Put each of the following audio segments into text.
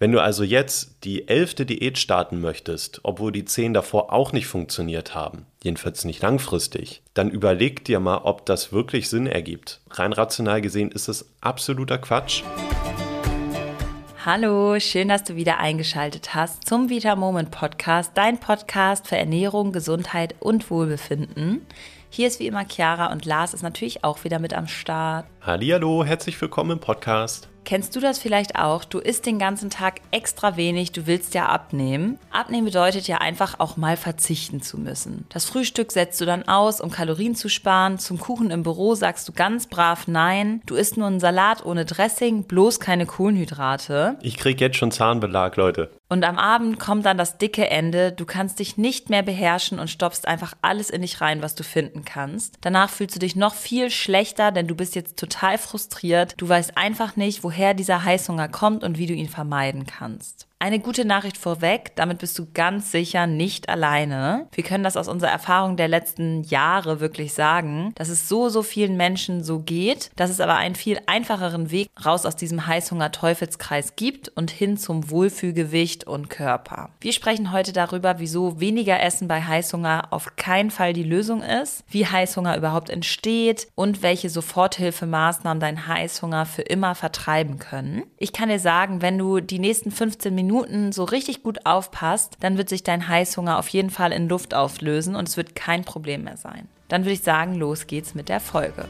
Wenn du also jetzt die elfte Diät starten möchtest, obwohl die zehn davor auch nicht funktioniert haben, jedenfalls nicht langfristig, dann überleg dir mal, ob das wirklich Sinn ergibt. Rein rational gesehen ist es absoluter Quatsch. Hallo, schön, dass du wieder eingeschaltet hast zum Vita Moment Podcast, dein Podcast für Ernährung, Gesundheit und Wohlbefinden. Hier ist wie immer Chiara und Lars ist natürlich auch wieder mit am Start. Hallihallo, herzlich willkommen im Podcast. Kennst du das vielleicht auch? Du isst den ganzen Tag extra wenig, du willst ja abnehmen. Abnehmen bedeutet ja einfach auch mal verzichten zu müssen. Das Frühstück setzt du dann aus, um Kalorien zu sparen. Zum Kuchen im Büro sagst du ganz brav nein. Du isst nur einen Salat ohne Dressing, bloß keine Kohlenhydrate. Ich krieg jetzt schon Zahnbelag, Leute. Und am Abend kommt dann das dicke Ende. Du kannst dich nicht mehr beherrschen und stopfst einfach alles in dich rein, was du finden kannst. Danach fühlst du dich noch viel schlechter, denn du bist jetzt total frustriert. Du weißt einfach nicht, woher dieser Heißhunger kommt und wie du ihn vermeiden kannst. Eine gute Nachricht vorweg, damit bist du ganz sicher nicht alleine. Wir können das aus unserer Erfahrung der letzten Jahre wirklich sagen, dass es so, so vielen Menschen so geht, dass es aber einen viel einfacheren Weg raus aus diesem Heißhunger-Teufelskreis gibt und hin zum Wohlfühlgewicht und Körper. Wir sprechen heute darüber, wieso weniger Essen bei Heißhunger auf keinen Fall die Lösung ist, wie Heißhunger überhaupt entsteht und welche Soforthilfemaßnahmen deinen Heißhunger für immer vertreiben können. Ich kann dir sagen, wenn du die nächsten 15 Minuten Minuten so richtig gut aufpasst, dann wird sich dein Heißhunger auf jeden Fall in Luft auflösen und es wird kein Problem mehr sein. Dann würde ich sagen, los geht's mit der Folge.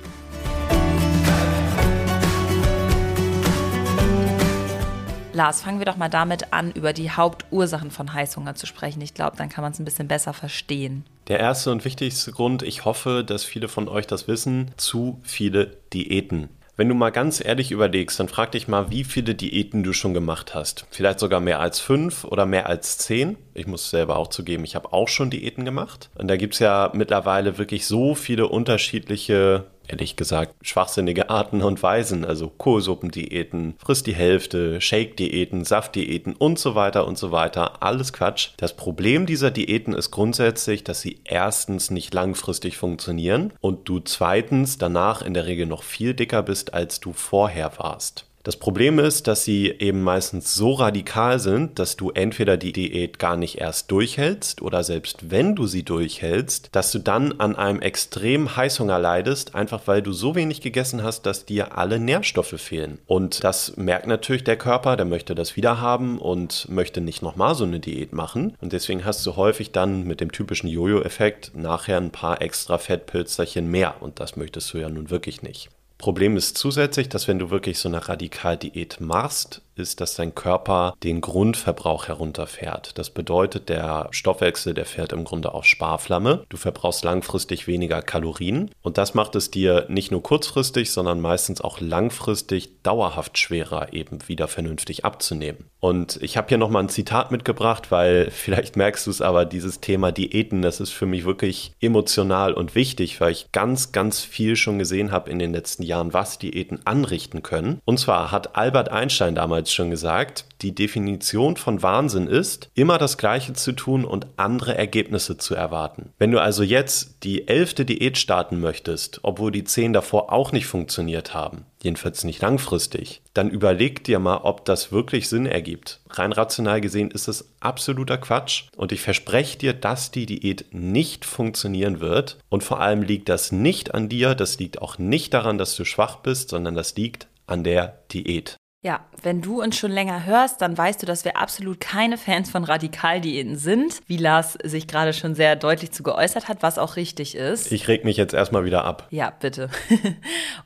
Lars, fangen wir doch mal damit an, über die Hauptursachen von Heißhunger zu sprechen. Ich glaube, dann kann man es ein bisschen besser verstehen. Der erste und wichtigste Grund, ich hoffe, dass viele von euch das wissen, zu viele Diäten. Wenn du mal ganz ehrlich überlegst, dann frag dich mal, wie viele Diäten du schon gemacht hast. Vielleicht sogar mehr als fünf oder mehr als zehn. Ich muss selber auch zugeben, ich habe auch schon Diäten gemacht. Und da gibt es ja mittlerweile wirklich so viele unterschiedliche ehrlich gesagt schwachsinnige Arten und Weisen, also Kohlsuppendiäten, frisst die Hälfte, Shake-Diäten, Saftdiäten und so weiter und so weiter. Alles Quatsch. Das Problem dieser Diäten ist grundsätzlich, dass sie erstens nicht langfristig funktionieren und du zweitens danach in der Regel noch viel dicker bist, als du vorher warst. Das Problem ist, dass sie eben meistens so radikal sind, dass du entweder die Diät gar nicht erst durchhältst oder selbst wenn du sie durchhältst, dass du dann an einem extremen Heißhunger leidest, einfach weil du so wenig gegessen hast, dass dir alle Nährstoffe fehlen. Und das merkt natürlich der Körper, der möchte das wieder haben und möchte nicht nochmal so eine Diät machen. Und deswegen hast du häufig dann mit dem typischen Jojo-Effekt nachher ein paar extra Fettpilzerchen mehr. Und das möchtest du ja nun wirklich nicht. Problem ist zusätzlich, dass wenn du wirklich so eine Radikaldiät machst, ist, dass dein Körper den Grundverbrauch herunterfährt. Das bedeutet, der Stoffwechsel, der fährt im Grunde auf Sparflamme. Du verbrauchst langfristig weniger Kalorien und das macht es dir nicht nur kurzfristig, sondern meistens auch langfristig dauerhaft schwerer, eben wieder vernünftig abzunehmen. Und ich habe hier nochmal ein Zitat mitgebracht, weil vielleicht merkst du es aber, dieses Thema Diäten, das ist für mich wirklich emotional und wichtig, weil ich ganz, ganz viel schon gesehen habe in den letzten Jahren, was Diäten anrichten können. Und zwar hat Albert Einstein damals bereits schon gesagt, die Definition von Wahnsinn ist, immer das Gleiche zu tun und andere Ergebnisse zu erwarten. Wenn du also jetzt die elfte Diät starten möchtest, obwohl die zehn davor auch nicht funktioniert haben, jedenfalls nicht langfristig, dann überleg dir mal, ob das wirklich Sinn ergibt. Rein rational gesehen ist es absoluter Quatsch und ich verspreche dir, dass die Diät nicht funktionieren wird und vor allem liegt das nicht an dir, das liegt auch nicht daran, dass du schwach bist, sondern das liegt an der Diät. Ja, wenn du uns schon länger hörst, dann weißt du, dass wir absolut keine Fans von Radikaldiäten sind, wie Lars sich gerade schon sehr deutlich zu geäußert hat, was auch richtig ist. Ich reg mich jetzt erstmal wieder ab. Ja, bitte.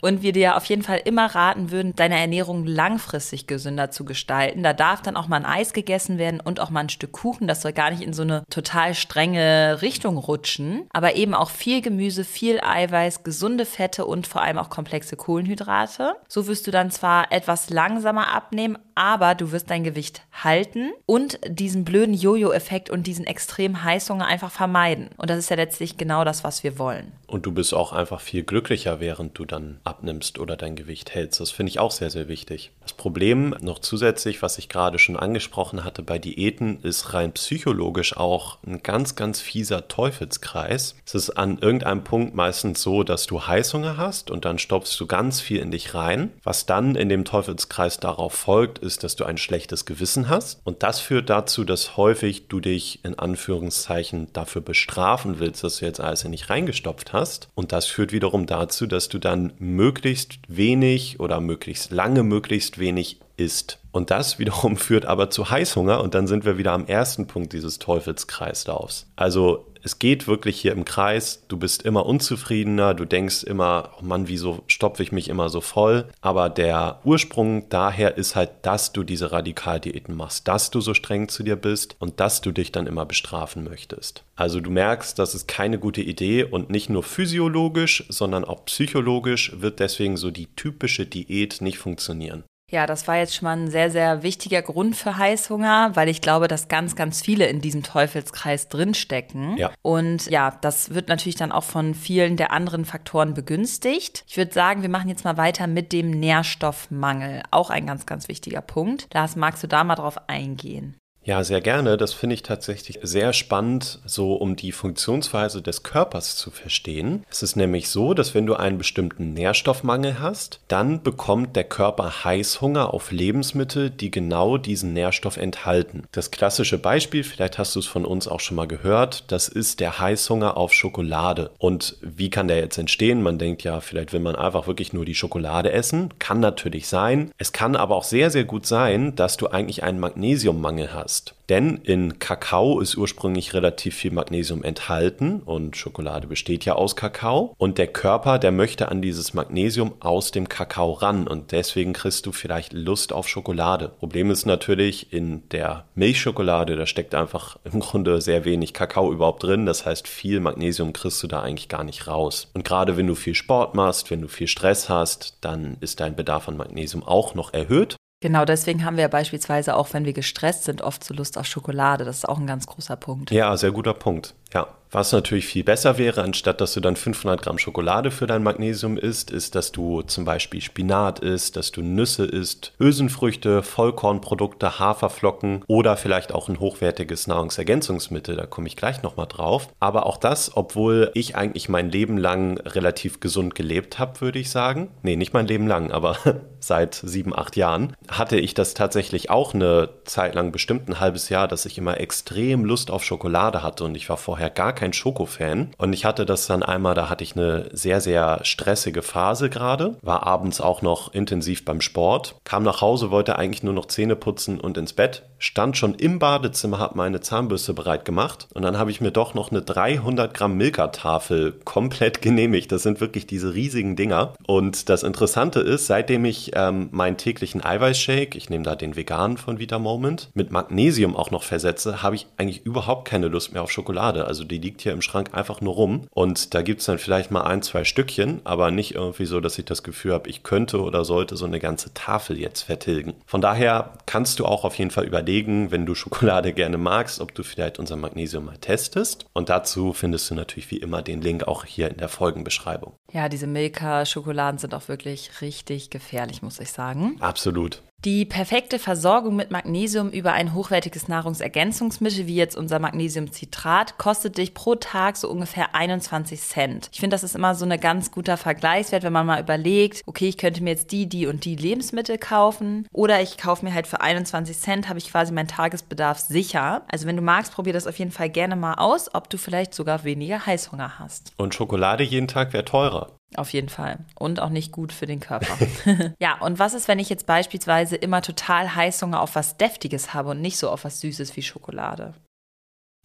Und wir dir auf jeden Fall immer raten würden, deine Ernährung langfristig gesünder zu gestalten. Da darf dann auch mal ein Eis gegessen werden und auch mal ein Stück Kuchen. Das soll gar nicht in so eine total strenge Richtung rutschen. Aber eben auch viel Gemüse, viel Eiweiß, gesunde Fette und vor allem auch komplexe Kohlenhydrate. So wirst du dann zwar etwas langsamer langsamer abnehmen, aber du wirst dein Gewicht halten und diesen blöden Jojo-Effekt und diesen extremen Heißhunger einfach vermeiden. Und das ist ja letztlich genau das, was wir wollen. Und du bist auch einfach viel glücklicher, während du dann abnimmst oder dein Gewicht hältst. Das finde ich auch sehr, sehr wichtig. Das Problem noch zusätzlich, was ich gerade schon angesprochen hatte bei Diäten, ist rein psychologisch auch ein ganz, ganz fieser Teufelskreis. Es ist an irgendeinem Punkt meistens so, dass du Heißhunger hast und dann stopfst du ganz viel in dich rein, was dann in dem Teufelskreis Teufelskreis darauf folgt, ist, dass du ein schlechtes Gewissen hast. Und das führt dazu, dass häufig du dich in Anführungszeichen dafür bestrafen willst, dass du jetzt alles nicht reingestopft hast. Und das führt wiederum dazu, dass du dann möglichst wenig oder möglichst lange möglichst wenig isst. Und das wiederum führt aber zu Heißhunger und dann sind wir wieder am ersten Punkt dieses Teufelskreislaufs. Also es geht wirklich hier im Kreis, du bist immer unzufriedener, du denkst immer, oh Mann, wieso stopfe ich mich immer so voll? Aber der Ursprung daher ist halt, dass du diese Radikaldiäten machst, dass du so streng zu dir bist und dass du dich dann immer bestrafen möchtest. Also du merkst, das ist keine gute Idee und nicht nur physiologisch, sondern auch psychologisch wird deswegen so die typische Diät nicht funktionieren. Ja, das war jetzt schon mal ein sehr, sehr wichtiger Grund für Heißhunger, weil ich glaube, dass ganz, ganz viele in diesem Teufelskreis drinstecken. Ja. Und ja, das wird natürlich dann auch von vielen der anderen Faktoren begünstigt. Ich würde sagen, wir machen jetzt mal weiter mit dem Nährstoffmangel. Auch ein ganz, ganz wichtiger Punkt. Lars, magst du da mal drauf eingehen? Ja, sehr gerne. Das finde ich tatsächlich sehr spannend, so um die Funktionsweise des Körpers zu verstehen. Es ist nämlich so, dass wenn du einen bestimmten Nährstoffmangel hast, dann bekommt der Körper Heißhunger auf Lebensmittel, die genau diesen Nährstoff enthalten. Das klassische Beispiel, vielleicht hast du es von uns auch schon mal gehört, das ist der Heißhunger auf Schokolade. Und wie kann der jetzt entstehen? Man denkt ja, vielleicht will man einfach wirklich nur die Schokolade essen. Kann natürlich sein. Es kann aber auch sehr, sehr gut sein, dass du eigentlich einen Magnesiummangel hast hast. Denn in Kakao ist ursprünglich relativ viel Magnesium enthalten und Schokolade besteht ja aus Kakao. Und der Körper, der möchte an dieses Magnesium aus dem Kakao ran und deswegen kriegst du vielleicht Lust auf Schokolade. Problem ist natürlich, in der Milchschokolade, da steckt einfach im Grunde sehr wenig Kakao überhaupt drin. Das heißt, viel Magnesium kriegst du da eigentlich gar nicht raus. Und gerade wenn du viel Sport machst, wenn du viel Stress hast, dann ist dein Bedarf an Magnesium auch noch erhöht. Genau, deswegen haben wir beispielsweise auch, wenn wir gestresst sind, oft so Lust auf Schokolade. Das ist auch ein ganz großer Punkt. Ja, sehr guter Punkt. Ja. Was natürlich viel besser wäre, anstatt dass du dann 500 Gramm Schokolade für dein Magnesium isst, ist, dass du zum Beispiel Spinat isst, dass du Nüsse isst, Hülsenfrüchte, Vollkornprodukte, Haferflocken oder vielleicht auch ein hochwertiges Nahrungsergänzungsmittel. Da komme ich gleich nochmal drauf. Aber auch das, obwohl ich eigentlich mein Leben lang relativ gesund gelebt habe, würde ich sagen. Nee, nicht mein Leben lang, aber seit sieben, acht Jahren hatte ich das tatsächlich auch eine Zeit lang, bestimmt ein halbes Jahr, dass ich immer extrem Lust auf Schokolade hatte und ich war vorher gar kein kein Schoko-Fan. Und ich hatte das dann einmal, da hatte ich eine sehr, sehr stressige Phase gerade, war abends auch noch intensiv beim Sport, kam nach Hause, wollte eigentlich nur noch Zähne putzen und ins Bett, stand schon im Badezimmer, habe meine Zahnbürste bereit gemacht und dann habe ich mir doch noch eine 300 Gramm Milka-Tafel komplett genehmigt. Das sind wirklich diese riesigen Dinger. Und das Interessante ist, seitdem ich ähm, meinen täglichen Eiweißshake, ich nehme da den veganen von Vita Moment, mit Magnesium auch noch versetze, habe ich eigentlich überhaupt keine Lust mehr auf Schokolade. Also die liegt hier im Schrank einfach nur rum. Und da gibt es dann vielleicht mal ein, zwei Stückchen, aber nicht irgendwie so, dass ich das Gefühl habe, ich könnte oder sollte so eine ganze Tafel jetzt vertilgen. Von daher kannst du auch auf jeden Fall überlegen, wenn du Schokolade gerne magst, ob du vielleicht unser Magnesium mal testest. Und dazu findest du natürlich wie immer den Link auch hier in der Folgenbeschreibung. Ja, diese Milka-Schokoladen sind auch wirklich richtig gefährlich, muss ich sagen. Absolut. Die perfekte Versorgung mit Magnesium über ein hochwertiges Nahrungsergänzungsmittel wie jetzt unser Magnesiumcitrat kostet dich pro Tag so ungefähr 21 Cent. Ich finde, das ist immer so ein ganz guter Vergleichswert, wenn man mal überlegt, okay, ich könnte mir jetzt die, die und die Lebensmittel kaufen oder ich kaufe mir halt für 21 Cent, habe ich quasi meinen Tagesbedarf sicher. Also wenn du magst, probier das auf jeden Fall gerne mal aus, ob du vielleicht sogar weniger Heißhunger hast. Und Schokolade jeden Tag wäre teurer. Auf jeden Fall. Und auch nicht gut für den Körper. ja, und was ist, wenn ich jetzt beispielsweise immer total Heißhunger auf was Deftiges habe und nicht so auf was Süßes wie Schokolade?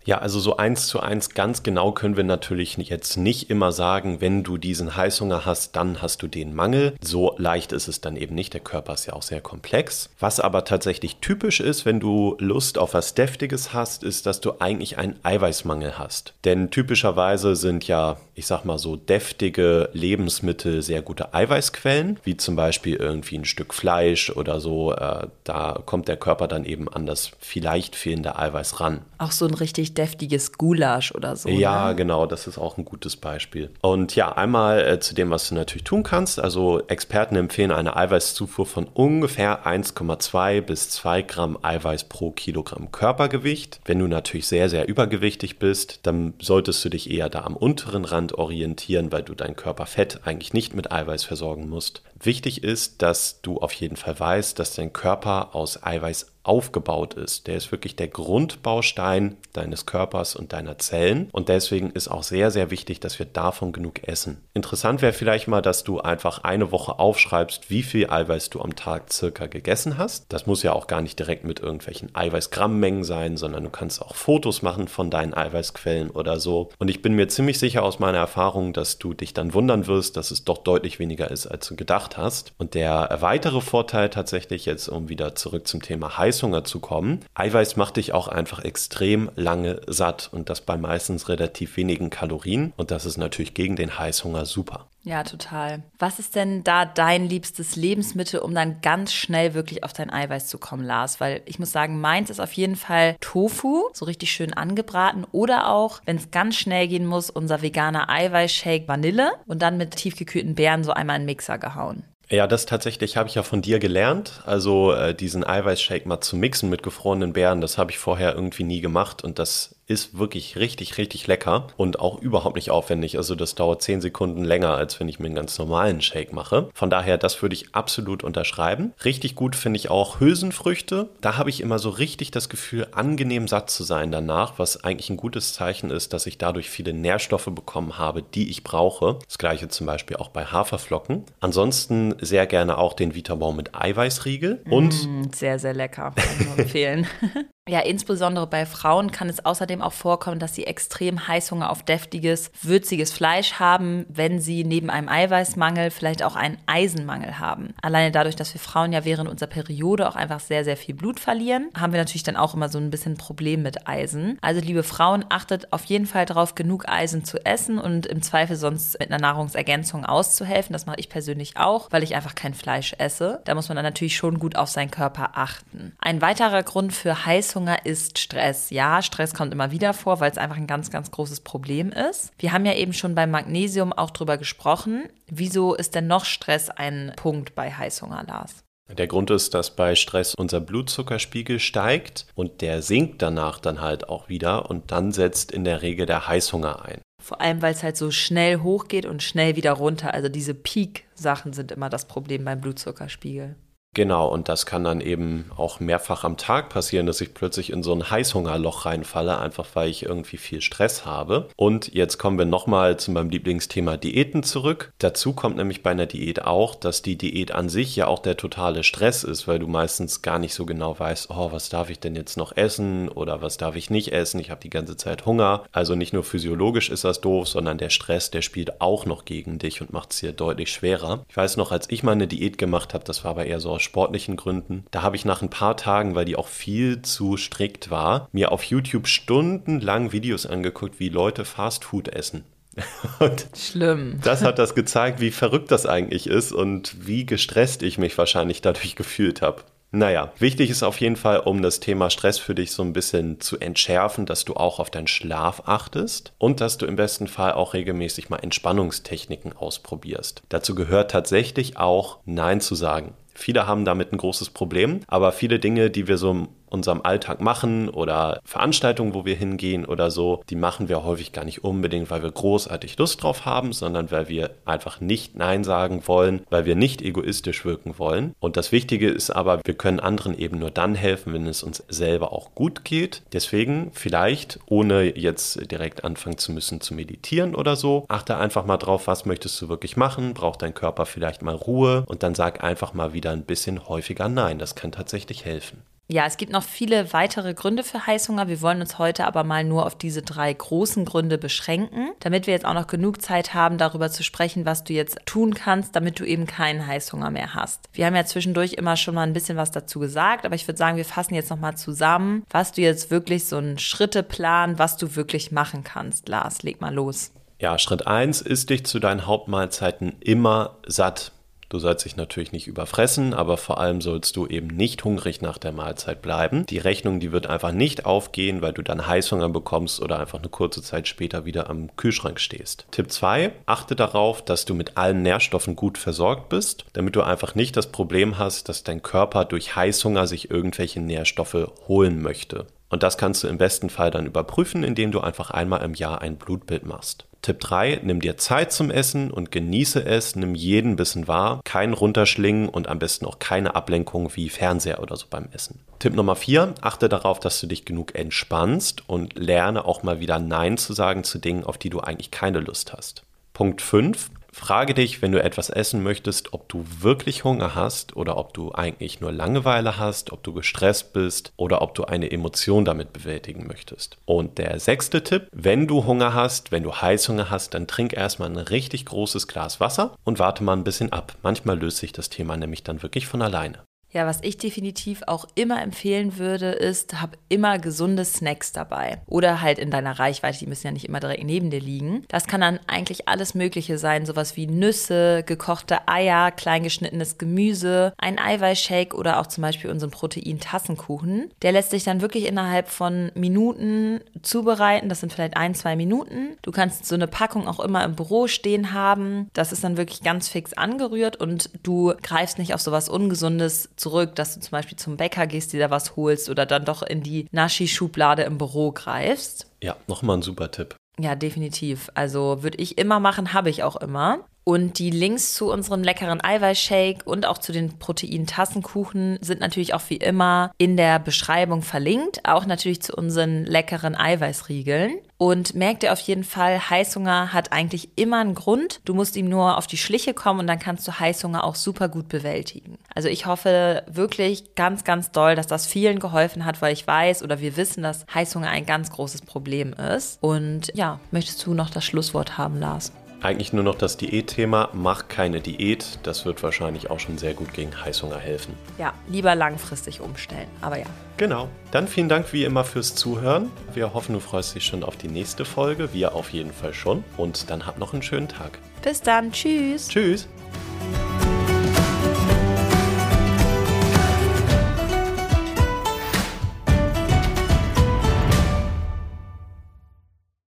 Ja, also so eins zu eins ganz genau können wir natürlich jetzt nicht immer sagen, wenn du diesen Heißhunger hast, dann hast du den Mangel. So leicht ist es dann eben nicht. Der Körper ist ja auch sehr komplex. Was aber tatsächlich typisch ist, wenn du Lust auf was Deftiges hast, ist, dass du eigentlich einen Eiweißmangel hast. Denn typischerweise sind ja, ich sag mal so, deftige Lebensmittel sehr gute Eiweißquellen, wie zum Beispiel irgendwie ein Stück Fleisch oder so. Äh, da kommt der Körper dann eben an das vielleicht fehlende Eiweiß ran. Auch so ein richtig deftiges Gulasch oder so. Ja, ne? genau, das ist auch ein gutes Beispiel. Und ja, einmal äh, zu dem, was du natürlich tun kannst. Also Experten empfehlen eine Eiweißzufuhr von ungefähr 1,2 bis 2 Gramm Eiweiß pro Kilogramm Körpergewicht. Wenn du natürlich sehr, sehr übergewichtig bist, dann solltest du dich eher da am unteren Rand konstant orientieren, weil du dein Körperfett eigentlich nicht mit Eiweiß versorgen musst. Wichtig ist, dass du auf jeden Fall weißt, dass dein Körper aus Eiweiß aufgebaut ist. Der ist wirklich der Grundbaustein deines Körpers und deiner Zellen und deswegen ist auch sehr, sehr wichtig, dass wir davon genug essen. Interessant wäre vielleicht mal, dass du einfach eine Woche aufschreibst, wie viel Eiweiß du am Tag circa gegessen hast. Das muss ja auch gar nicht direkt mit irgendwelchen Eiweißgrammmengen sein, sondern du kannst auch Fotos machen von deinen Eiweißquellen oder so. Und ich bin mir ziemlich sicher aus meiner Erfahrung, dass du dich dann wundern wirst, dass es doch deutlich weniger ist, als du gedacht hast. Und der weitere Vorteil tatsächlich jetzt, um wieder zurück zum Thema Heiß Heißhunger zu kommen. Eiweiß macht dich auch einfach extrem lange satt und das bei meistens relativ wenigen Kalorien und das ist natürlich gegen den Heißhunger super. Ja, total. Was ist denn da dein liebstes Lebensmittel, um dann ganz schnell wirklich auf dein Eiweiß zu kommen, Lars? Weil ich muss sagen, meins ist auf jeden Fall Tofu, so richtig schön angebraten. Oder auch, wenn es ganz schnell gehen muss, unser veganer Eiweißshake Vanille und dann mit tiefgekühlten Beeren so einmal in den Mixer gehauen. Ja, das tatsächlich habe ich ja von dir gelernt. Also äh, diesen Eiweißshake mal zu mixen mit gefrorenen Beeren, das habe ich vorher irgendwie nie gemacht und das ist wirklich richtig, richtig lecker und auch überhaupt nicht aufwendig. Also das dauert 10 Sekunden länger, als wenn ich mir einen ganz normalen Shake mache. Von daher, das würde ich absolut unterschreiben. Richtig gut finde ich auch Hülsenfrüchte. Da habe ich immer so richtig das Gefühl, angenehm satt zu sein danach, was eigentlich ein gutes Zeichen ist, dass ich dadurch viele Nährstoffe bekommen habe, die ich brauche. Das gleiche zum Beispiel auch bei Haferflocken. Ansonsten sehr gerne auch den Vitabau mit Eiweißriegel und mm, sehr, sehr lecker. Kann ich empfehlen. Ja, insbesondere bei Frauen kann es außerdem auch vorkommen, dass sie extrem Heißhunger auf deftiges, würziges Fleisch haben, wenn sie neben einem Eiweißmangel vielleicht auch einen Eisenmangel haben. Alleine dadurch, dass wir Frauen ja während unserer Periode auch einfach sehr, sehr viel Blut verlieren, haben wir natürlich dann auch immer so ein bisschen Problem mit Eisen. Also liebe Frauen, achtet auf jeden Fall darauf, genug Eisen zu essen und im Zweifel sonst mit einer Nahrungsergänzung auszuhelfen. Das mache ich persönlich auch, weil ich einfach kein Fleisch esse. Da muss man dann natürlich schon gut auf seinen Körper achten. Ein weiterer Grund für Heißhunger Heißhunger ist Stress. Ja, Stress kommt immer wieder vor, weil es einfach ein ganz, ganz großes Problem ist. Wir haben ja eben schon beim Magnesium auch drüber gesprochen. Wieso ist denn noch Stress ein Punkt bei Heißhunger, Lars? Der Grund ist, dass bei Stress unser Blutzuckerspiegel steigt und der sinkt danach dann halt auch wieder und dann setzt in der Regel der Heißhunger ein. Vor allem, weil es halt so schnell hochgeht und schnell wieder runter. Also diese Peak-Sachen sind immer das Problem beim Blutzuckerspiegel. Genau, und das kann dann eben auch mehrfach am Tag passieren, dass ich plötzlich in so ein Heißhungerloch reinfalle, einfach weil ich irgendwie viel Stress habe. Und jetzt kommen wir nochmal zu meinem Lieblingsthema Diäten zurück. Dazu kommt nämlich bei einer Diät auch, dass die Diät an sich ja auch der totale Stress ist, weil du meistens gar nicht so genau weißt, oh, was darf ich denn jetzt noch essen oder was darf ich nicht essen? Ich habe die ganze Zeit Hunger. Also nicht nur physiologisch ist das doof, sondern der Stress, der spielt auch noch gegen dich und macht es dir deutlich schwerer. Ich weiß noch, als ich mal eine Diät gemacht habe, das war aber eher so aus sportlichen Gründen. Da habe ich nach ein paar Tagen, weil die auch viel zu strikt war, mir auf YouTube stundenlang Videos angeguckt, wie Leute Fastfood essen. Und Schlimm. Das hat das gezeigt, wie verrückt das eigentlich ist und wie gestresst ich mich wahrscheinlich dadurch gefühlt habe. Naja, wichtig ist auf jeden Fall, um das Thema Stress für dich so ein bisschen zu entschärfen, dass du auch auf deinen Schlaf achtest und dass du im besten Fall auch regelmäßig mal Entspannungstechniken ausprobierst. Dazu gehört tatsächlich auch Nein zu sagen. Viele haben damit ein großes Problem, aber viele Dinge, die wir so unserem Alltag machen oder Veranstaltungen, wo wir hingehen oder so, die machen wir häufig gar nicht unbedingt, weil wir großartig Lust drauf haben, sondern weil wir einfach nicht Nein sagen wollen, weil wir nicht egoistisch wirken wollen. Und das Wichtige ist aber, wir können anderen eben nur dann helfen, wenn es uns selber auch gut geht. Deswegen vielleicht, ohne jetzt direkt anfangen zu müssen zu meditieren oder so, achte einfach mal drauf, was möchtest du wirklich machen, braucht dein Körper vielleicht mal Ruhe und dann sag einfach mal wieder ein bisschen häufiger Nein. Das kann tatsächlich helfen. Ja, es gibt noch viele weitere Gründe für Heißhunger. Wir wollen uns heute aber mal nur auf diese drei großen Gründe beschränken, damit wir jetzt auch noch genug Zeit haben, darüber zu sprechen, was du jetzt tun kannst, damit du eben keinen Heißhunger mehr hast. Wir haben ja zwischendurch immer schon mal ein bisschen was dazu gesagt, aber ich würde sagen, wir fassen jetzt noch mal zusammen, was du jetzt wirklich so einen Schritteplan, was du wirklich machen kannst. Lars, leg mal los. Ja, Schritt 1 ist dich zu deinen Hauptmahlzeiten immer satt. Du sollst dich natürlich nicht überfressen, aber vor allem sollst du eben nicht hungrig nach der Mahlzeit bleiben. Die Rechnung, die wird einfach nicht aufgehen, weil du dann Heißhunger bekommst oder einfach eine kurze Zeit später wieder am Kühlschrank stehst. Tipp 2, achte darauf, dass du mit allen Nährstoffen gut versorgt bist, damit du einfach nicht das Problem hast, dass dein Körper durch Heißhunger sich irgendwelche Nährstoffe holen möchte. Und das kannst du im besten Fall dann überprüfen, indem du einfach einmal im Jahr ein Blutbild machst. Tipp 3, nimm dir Zeit zum Essen und genieße es, nimm jeden Bissen wahr, kein Runterschlingen und am besten auch keine Ablenkung wie Fernseher oder so beim Essen. Tipp Nummer 4, achte darauf, dass du dich genug entspannst und lerne auch mal wieder Nein zu sagen zu Dingen, auf die du eigentlich keine Lust hast. Punkt 5, Frage dich, wenn du etwas essen möchtest, ob du wirklich Hunger hast oder ob du eigentlich nur Langeweile hast, ob du gestresst bist oder ob du eine Emotion damit bewältigen möchtest. Und der sechste Tipp, wenn du Hunger hast, wenn du Heißhunger hast, dann trink erstmal ein richtig großes Glas Wasser und warte mal ein bisschen ab. Manchmal löst sich das Thema nämlich dann wirklich von alleine. Ja, was ich definitiv auch immer empfehlen würde, ist, hab immer gesunde Snacks dabei. Oder halt in deiner Reichweite, die müssen ja nicht immer direkt neben dir liegen. Das kann dann eigentlich alles Mögliche sein, sowas wie Nüsse, gekochte Eier, kleingeschnittenes Gemüse, ein Eiweißshake oder auch zum Beispiel unseren Protein-Tassenkuchen. Der lässt sich dann wirklich innerhalb von Minuten zubereiten. Das sind vielleicht ein, zwei Minuten. Du kannst so eine Packung auch immer im Büro stehen haben. Das ist dann wirklich ganz fix angerührt und du greifst nicht auf sowas Ungesundes zurück, dass du zum Beispiel zum Bäcker gehst, dir da was holst oder dann doch in die Naschi-Schublade im Büro greifst. Ja, nochmal ein super Tipp. Ja, definitiv. Also würde ich immer machen, habe ich auch immer. Und die Links zu unserem leckeren Eiweißshake und auch zu den Protein-Tassenkuchen sind natürlich auch wie immer in der Beschreibung verlinkt. Auch natürlich zu unseren leckeren Eiweißriegeln. Und merkt ihr auf jeden Fall, Heißhunger hat eigentlich immer einen Grund. Du musst ihm nur auf die Schliche kommen und dann kannst du Heißhunger auch super gut bewältigen. Also ich hoffe wirklich ganz, ganz doll, dass das vielen geholfen hat, weil ich weiß oder wir wissen, dass Heißhunger ein ganz großes Problem ist. Und ja, möchtest du noch das Schlusswort haben, Lars? Eigentlich nur noch das Diätthema. Mach keine Diät. Das wird wahrscheinlich auch schon sehr gut gegen Heißhunger helfen. Ja, lieber langfristig umstellen. Aber ja. Genau. Dann vielen Dank wie immer fürs Zuhören. Wir hoffen, du freust dich schon auf die nächste Folge. Wir auf jeden Fall schon. Und dann habt noch einen schönen Tag. Bis dann. Tschüss. Tschüss.